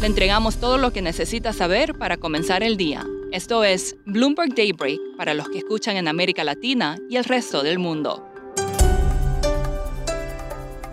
Le entregamos todo lo que necesita saber para comenzar el día. Esto es Bloomberg Daybreak para los que escuchan en América Latina y el resto del mundo.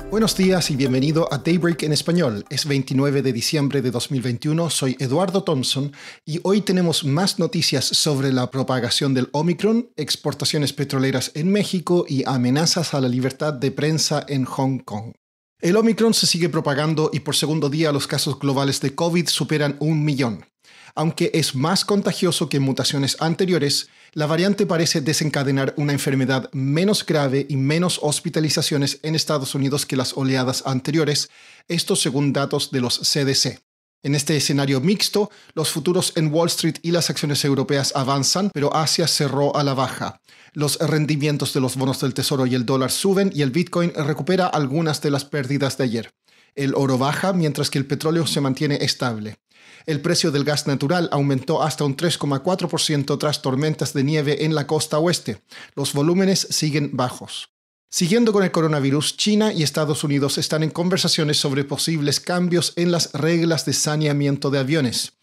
Buenos días y bienvenido a Daybreak en español. Es 29 de diciembre de 2021, soy Eduardo Thompson y hoy tenemos más noticias sobre la propagación del Omicron, exportaciones petroleras en México y amenazas a la libertad de prensa en Hong Kong. El Omicron se sigue propagando y por segundo día los casos globales de COVID superan un millón. Aunque es más contagioso que mutaciones anteriores, la variante parece desencadenar una enfermedad menos grave y menos hospitalizaciones en Estados Unidos que las oleadas anteriores, esto según datos de los CDC. En este escenario mixto, los futuros en Wall Street y las acciones europeas avanzan, pero Asia cerró a la baja. Los rendimientos de los bonos del tesoro y el dólar suben y el Bitcoin recupera algunas de las pérdidas de ayer. El oro baja mientras que el petróleo se mantiene estable. El precio del gas natural aumentó hasta un 3,4% tras tormentas de nieve en la costa oeste. Los volúmenes siguen bajos. Siguiendo con el coronavirus, China y Estados Unidos están en conversaciones sobre posibles cambios en las reglas de saneamiento de aviones.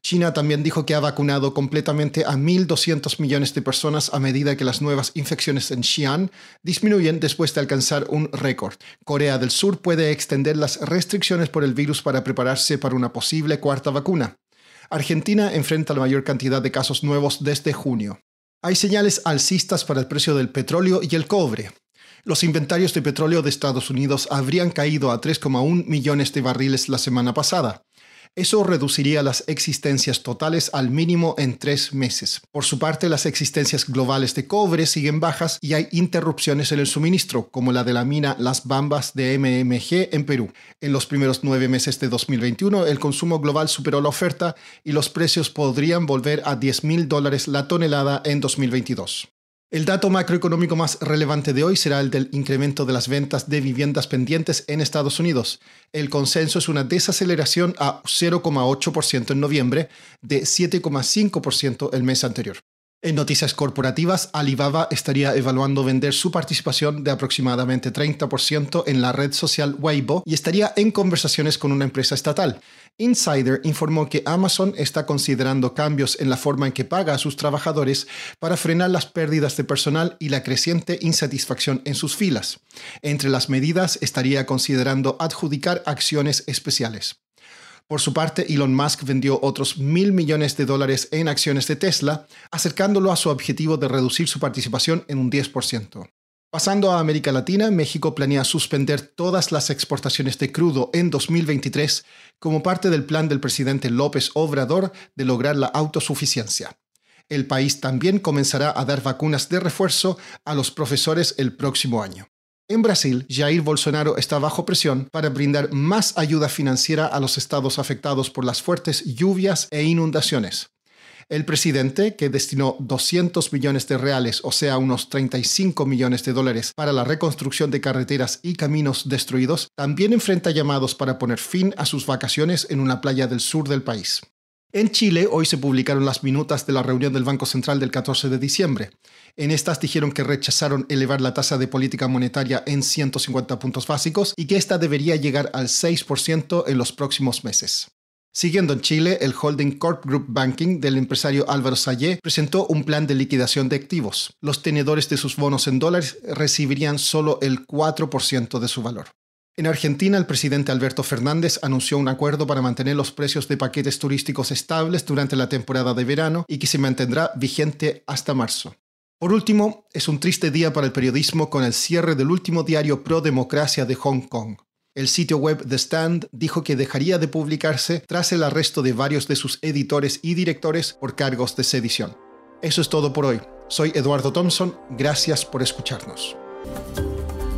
China también dijo que ha vacunado completamente a 1.200 millones de personas a medida que las nuevas infecciones en Xi'an disminuyen después de alcanzar un récord. Corea del Sur puede extender las restricciones por el virus para prepararse para una posible cuarta vacuna. Argentina enfrenta la mayor cantidad de casos nuevos desde junio. Hay señales alcistas para el precio del petróleo y el cobre. Los inventarios de petróleo de Estados Unidos habrían caído a 3,1 millones de barriles la semana pasada. Eso reduciría las existencias totales al mínimo en tres meses. Por su parte, las existencias globales de cobre siguen bajas y hay interrupciones en el suministro, como la de la mina Las Bambas de MMG en Perú. En los primeros nueve meses de 2021, el consumo global superó la oferta y los precios podrían volver a 10 mil dólares la tonelada en 2022. El dato macroeconómico más relevante de hoy será el del incremento de las ventas de viviendas pendientes en Estados Unidos. El consenso es una desaceleración a 0,8% en noviembre, de 7,5% el mes anterior. En noticias corporativas, Alibaba estaría evaluando vender su participación de aproximadamente 30% en la red social Weibo y estaría en conversaciones con una empresa estatal. Insider informó que Amazon está considerando cambios en la forma en que paga a sus trabajadores para frenar las pérdidas de personal y la creciente insatisfacción en sus filas. Entre las medidas estaría considerando adjudicar acciones especiales. Por su parte, Elon Musk vendió otros mil millones de dólares en acciones de Tesla, acercándolo a su objetivo de reducir su participación en un 10%. Pasando a América Latina, México planea suspender todas las exportaciones de crudo en 2023 como parte del plan del presidente López Obrador de lograr la autosuficiencia. El país también comenzará a dar vacunas de refuerzo a los profesores el próximo año. En Brasil, Jair Bolsonaro está bajo presión para brindar más ayuda financiera a los estados afectados por las fuertes lluvias e inundaciones. El presidente, que destinó 200 millones de reales, o sea, unos 35 millones de dólares, para la reconstrucción de carreteras y caminos destruidos, también enfrenta llamados para poner fin a sus vacaciones en una playa del sur del país. En Chile, hoy se publicaron las minutas de la reunión del Banco Central del 14 de diciembre. En estas dijeron que rechazaron elevar la tasa de política monetaria en 150 puntos básicos y que esta debería llegar al 6% en los próximos meses. Siguiendo en Chile, el holding Corp Group Banking del empresario Álvaro Sayé presentó un plan de liquidación de activos. Los tenedores de sus bonos en dólares recibirían solo el 4% de su valor. En Argentina, el presidente Alberto Fernández anunció un acuerdo para mantener los precios de paquetes turísticos estables durante la temporada de verano y que se mantendrá vigente hasta marzo. Por último, es un triste día para el periodismo con el cierre del último diario pro democracia de Hong Kong. El sitio web The Stand dijo que dejaría de publicarse tras el arresto de varios de sus editores y directores por cargos de sedición. Eso es todo por hoy. Soy Eduardo Thompson, gracias por escucharnos.